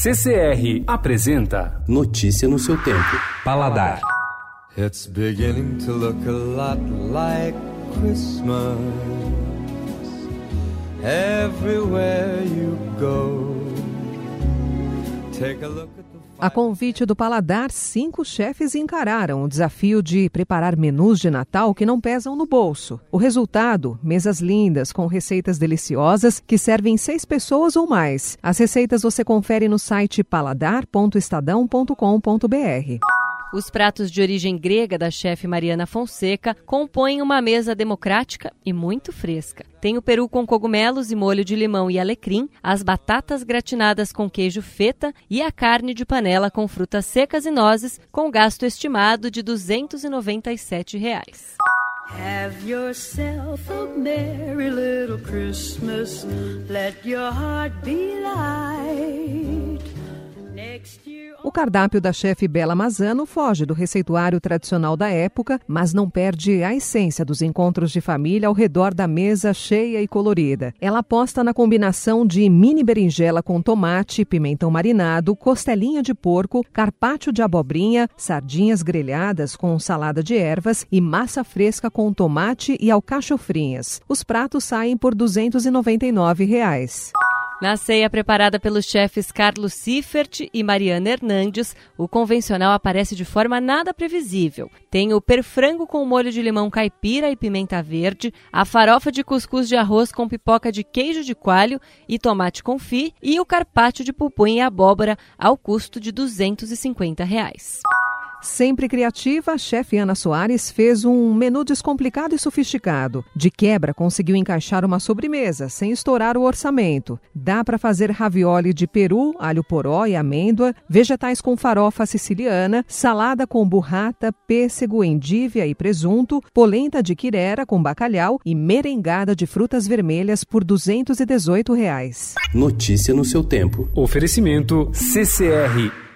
CCR apresenta Notícia no seu tempo. Paladar. It's beginning to look a lot like Christmas. Everywhere you go, take a look at the A convite do Paladar, cinco chefes encararam o desafio de preparar menus de Natal que não pesam no bolso. O resultado: mesas lindas com receitas deliciosas que servem seis pessoas ou mais. As receitas você confere no site paladar.estadão.com.br. Os pratos de origem grega da chefe Mariana Fonseca compõem uma mesa democrática e muito fresca. Tem o peru com cogumelos e molho de limão e alecrim, as batatas gratinadas com queijo feta e a carne de panela com frutas secas e nozes, com gasto estimado de 297 reais. Have yourself a merry little Christmas. Let your heart be light. O cardápio da chefe Bela Mazano foge do receituário tradicional da época, mas não perde a essência dos encontros de família ao redor da mesa cheia e colorida. Ela aposta na combinação de mini berinjela com tomate, pimentão marinado, costelinha de porco, carpaccio de abobrinha, sardinhas grelhadas com salada de ervas e massa fresca com tomate e alcachofrinhas. Os pratos saem por 299 reais. Na ceia preparada pelos chefes Carlos Siffert e Mariana Hernandes, o convencional aparece de forma nada previsível. Tem o perfrango com molho de limão caipira e pimenta verde, a farofa de cuscuz de arroz com pipoca de queijo de coalho e tomate confit e o carpaccio de pupunha e abóbora ao custo de 250 reais. Sempre criativa, a chefe Ana Soares fez um menu descomplicado e sofisticado. De quebra, conseguiu encaixar uma sobremesa, sem estourar o orçamento. Dá para fazer ravioli de peru, alho poró e amêndoa, vegetais com farofa siciliana, salada com burrata, pêssego, endívia e presunto, polenta de quirera com bacalhau e merengada de frutas vermelhas por 218 reais. Notícia no seu tempo. Oferecimento CCR